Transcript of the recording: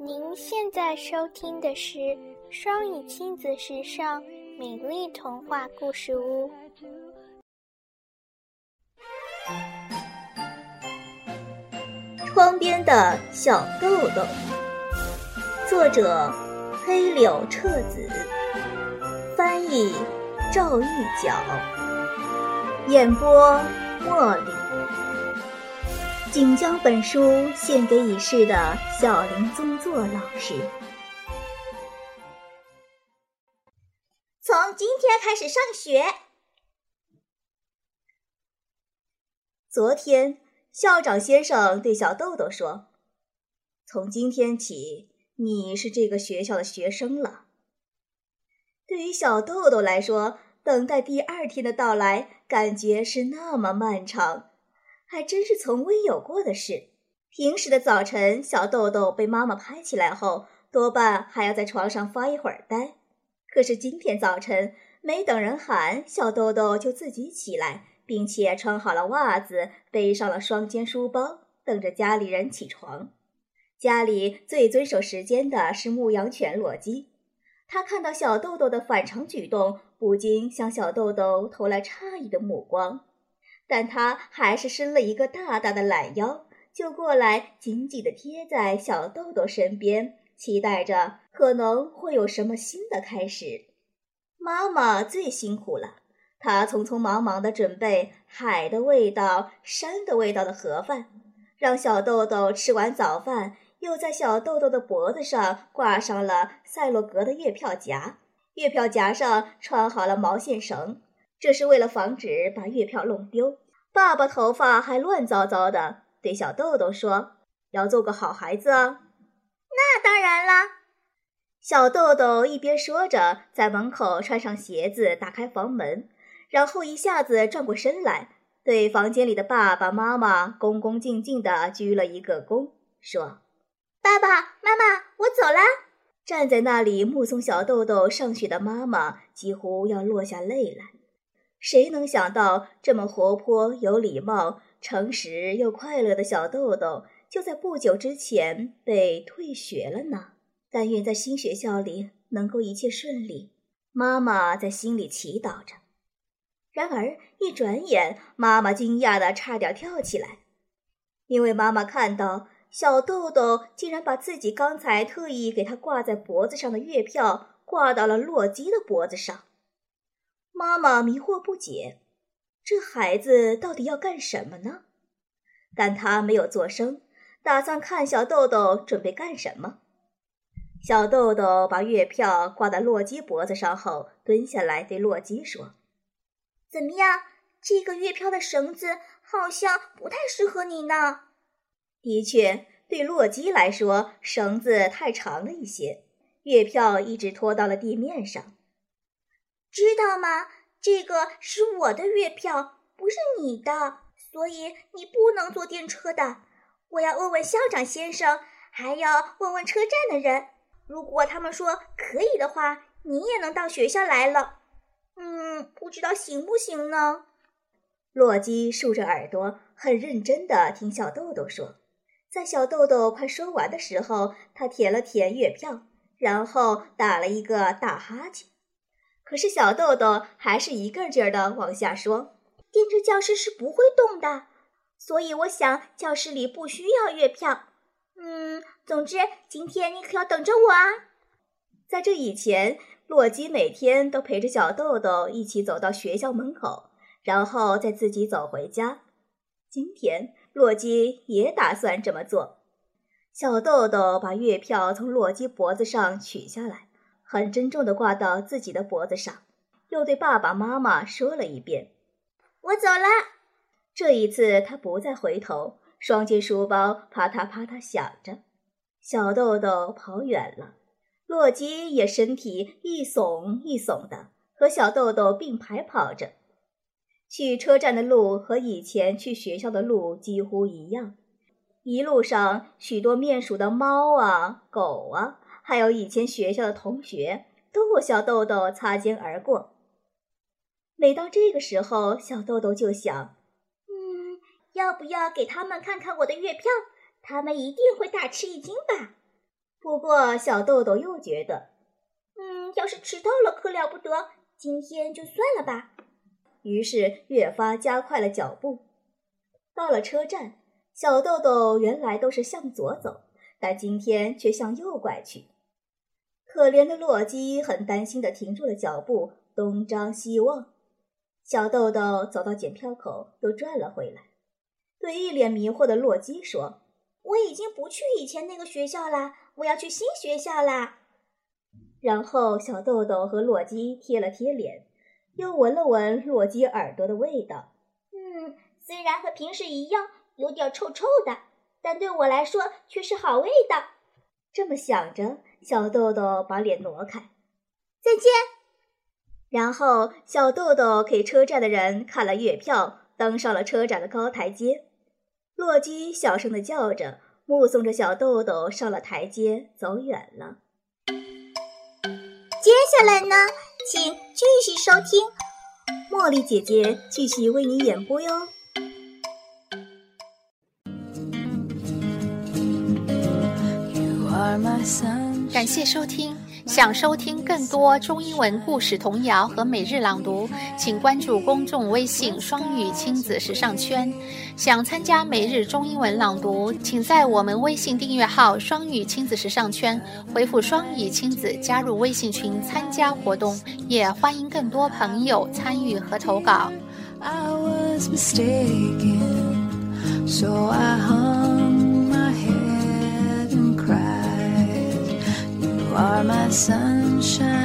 您现在收听的是双语亲子时尚美丽童话故事屋。窗边的小豆豆，作者黑柳彻子，翻译赵玉角，演播茉莉。仅将本书献给已逝的小林宗作老师。从今天开始上学。昨天，校长先生对小豆豆说：“从今天起，你是这个学校的学生了。”对于小豆豆来说，等待第二天的到来，感觉是那么漫长。还真是从未有过的事。平时的早晨，小豆豆被妈妈拍起来后，多半还要在床上发一会儿呆。可是今天早晨，没等人喊，小豆豆就自己起来，并且穿好了袜子，背上了双肩书包，等着家里人起床。家里最遵守时间的是牧羊犬洛基，他看到小豆豆的反常举动，不禁向小豆豆投来诧异的目光。但他还是伸了一个大大的懒腰，就过来紧紧地贴在小豆豆身边，期待着可能会有什么新的开始。妈妈最辛苦了，她匆匆忙忙地准备海的味道、山的味道的盒饭，让小豆豆吃完早饭，又在小豆豆的脖子上挂上了赛洛格的月票夹，月票夹上穿好了毛线绳。这是为了防止把月票弄丢。爸爸头发还乱糟糟的，对小豆豆说：“要做个好孩子啊。”那当然啦。小豆豆一边说着，在门口穿上鞋子，打开房门，然后一下子转过身来，对房间里的爸爸妈妈恭恭敬敬地鞠了一个躬，说：“爸爸妈妈，我走啦。”站在那里目送小豆豆上学的妈妈几乎要落下泪来。谁能想到，这么活泼、有礼貌、诚实又快乐的小豆豆，就在不久之前被退学了呢？但愿在新学校里能够一切顺利。妈妈在心里祈祷着。然而一转眼，妈妈惊讶的差点跳起来，因为妈妈看到小豆豆竟然把自己刚才特意给他挂在脖子上的月票挂到了洛基的脖子上。妈妈迷惑不解，这孩子到底要干什么呢？但他没有作声，打算看小豆豆准备干什么。小豆豆把月票挂在洛基脖子上后，蹲下来对洛基说：“怎么样？这个月票的绳子好像不太适合你呢。”的确，对洛基来说，绳子太长了一些，月票一直拖到了地面上。知道吗？这个是我的月票，不是你的，所以你不能坐电车的。我要问问校长先生，还要问问车站的人。如果他们说可以的话，你也能到学校来了。嗯，不知道行不行呢？洛基竖着耳朵，很认真地听小豆豆说。在小豆豆快说完的时候，他舔了舔月票，然后打了一个大哈欠。可是小豆豆还是一个劲儿的往下说：“电车教室是不会动的，所以我想教室里不需要月票。嗯，总之今天你可要等着我啊！”在这以前，洛基每天都陪着小豆豆一起走到学校门口，然后再自己走回家。今天，洛基也打算这么做。小豆豆把月票从洛基脖子上取下来。很郑重地挂到自己的脖子上，又对爸爸妈妈说了一遍：“我走了。”这一次他不再回头，双肩书包啪嗒啪嗒响着。小豆豆跑远了，洛基也身体一耸一耸的，和小豆豆并排跑着。去车站的路和以前去学校的路几乎一样，一路上许多面熟的猫啊、狗啊。还有以前学校的同学都和小豆豆擦肩而过。每到这个时候，小豆豆就想：“嗯，要不要给他们看看我的月票？他们一定会大吃一惊吧？”不过小豆豆又觉得，嗯，要是迟到了可了不得，今天就算了吧。于是越发加快了脚步。到了车站，小豆豆原来都是向左走，但今天却向右拐去。可怜的洛基很担心地停住了脚步，东张西望。小豆豆走到检票口，又转了回来，对一脸迷惑的洛基说：“我已经不去以前那个学校啦，我要去新学校啦。”然后小豆豆和洛基贴了贴脸，又闻了闻洛基耳朵的味道。嗯，虽然和平时一样有点臭臭的，但对我来说却是好味道。这么想着，小豆豆把脸挪开。再见。然后小豆豆给车站的人看了月票，登上了车站的高台阶。洛基小声的叫着，目送着小豆豆上了台阶，走远了。接下来呢，请继续收听茉莉姐姐继续为你演播哟。感谢收听。想收听更多中英文故事童谣和每日朗读，请关注公众微信“双语亲子时尚圈”。想参加每日中英文朗读，请在我们微信订阅号“双语亲子时尚圈”回复“双语亲子”加入微信群参加活动。也欢迎更多朋友参与和投稿。I was mistaken, so sunshine.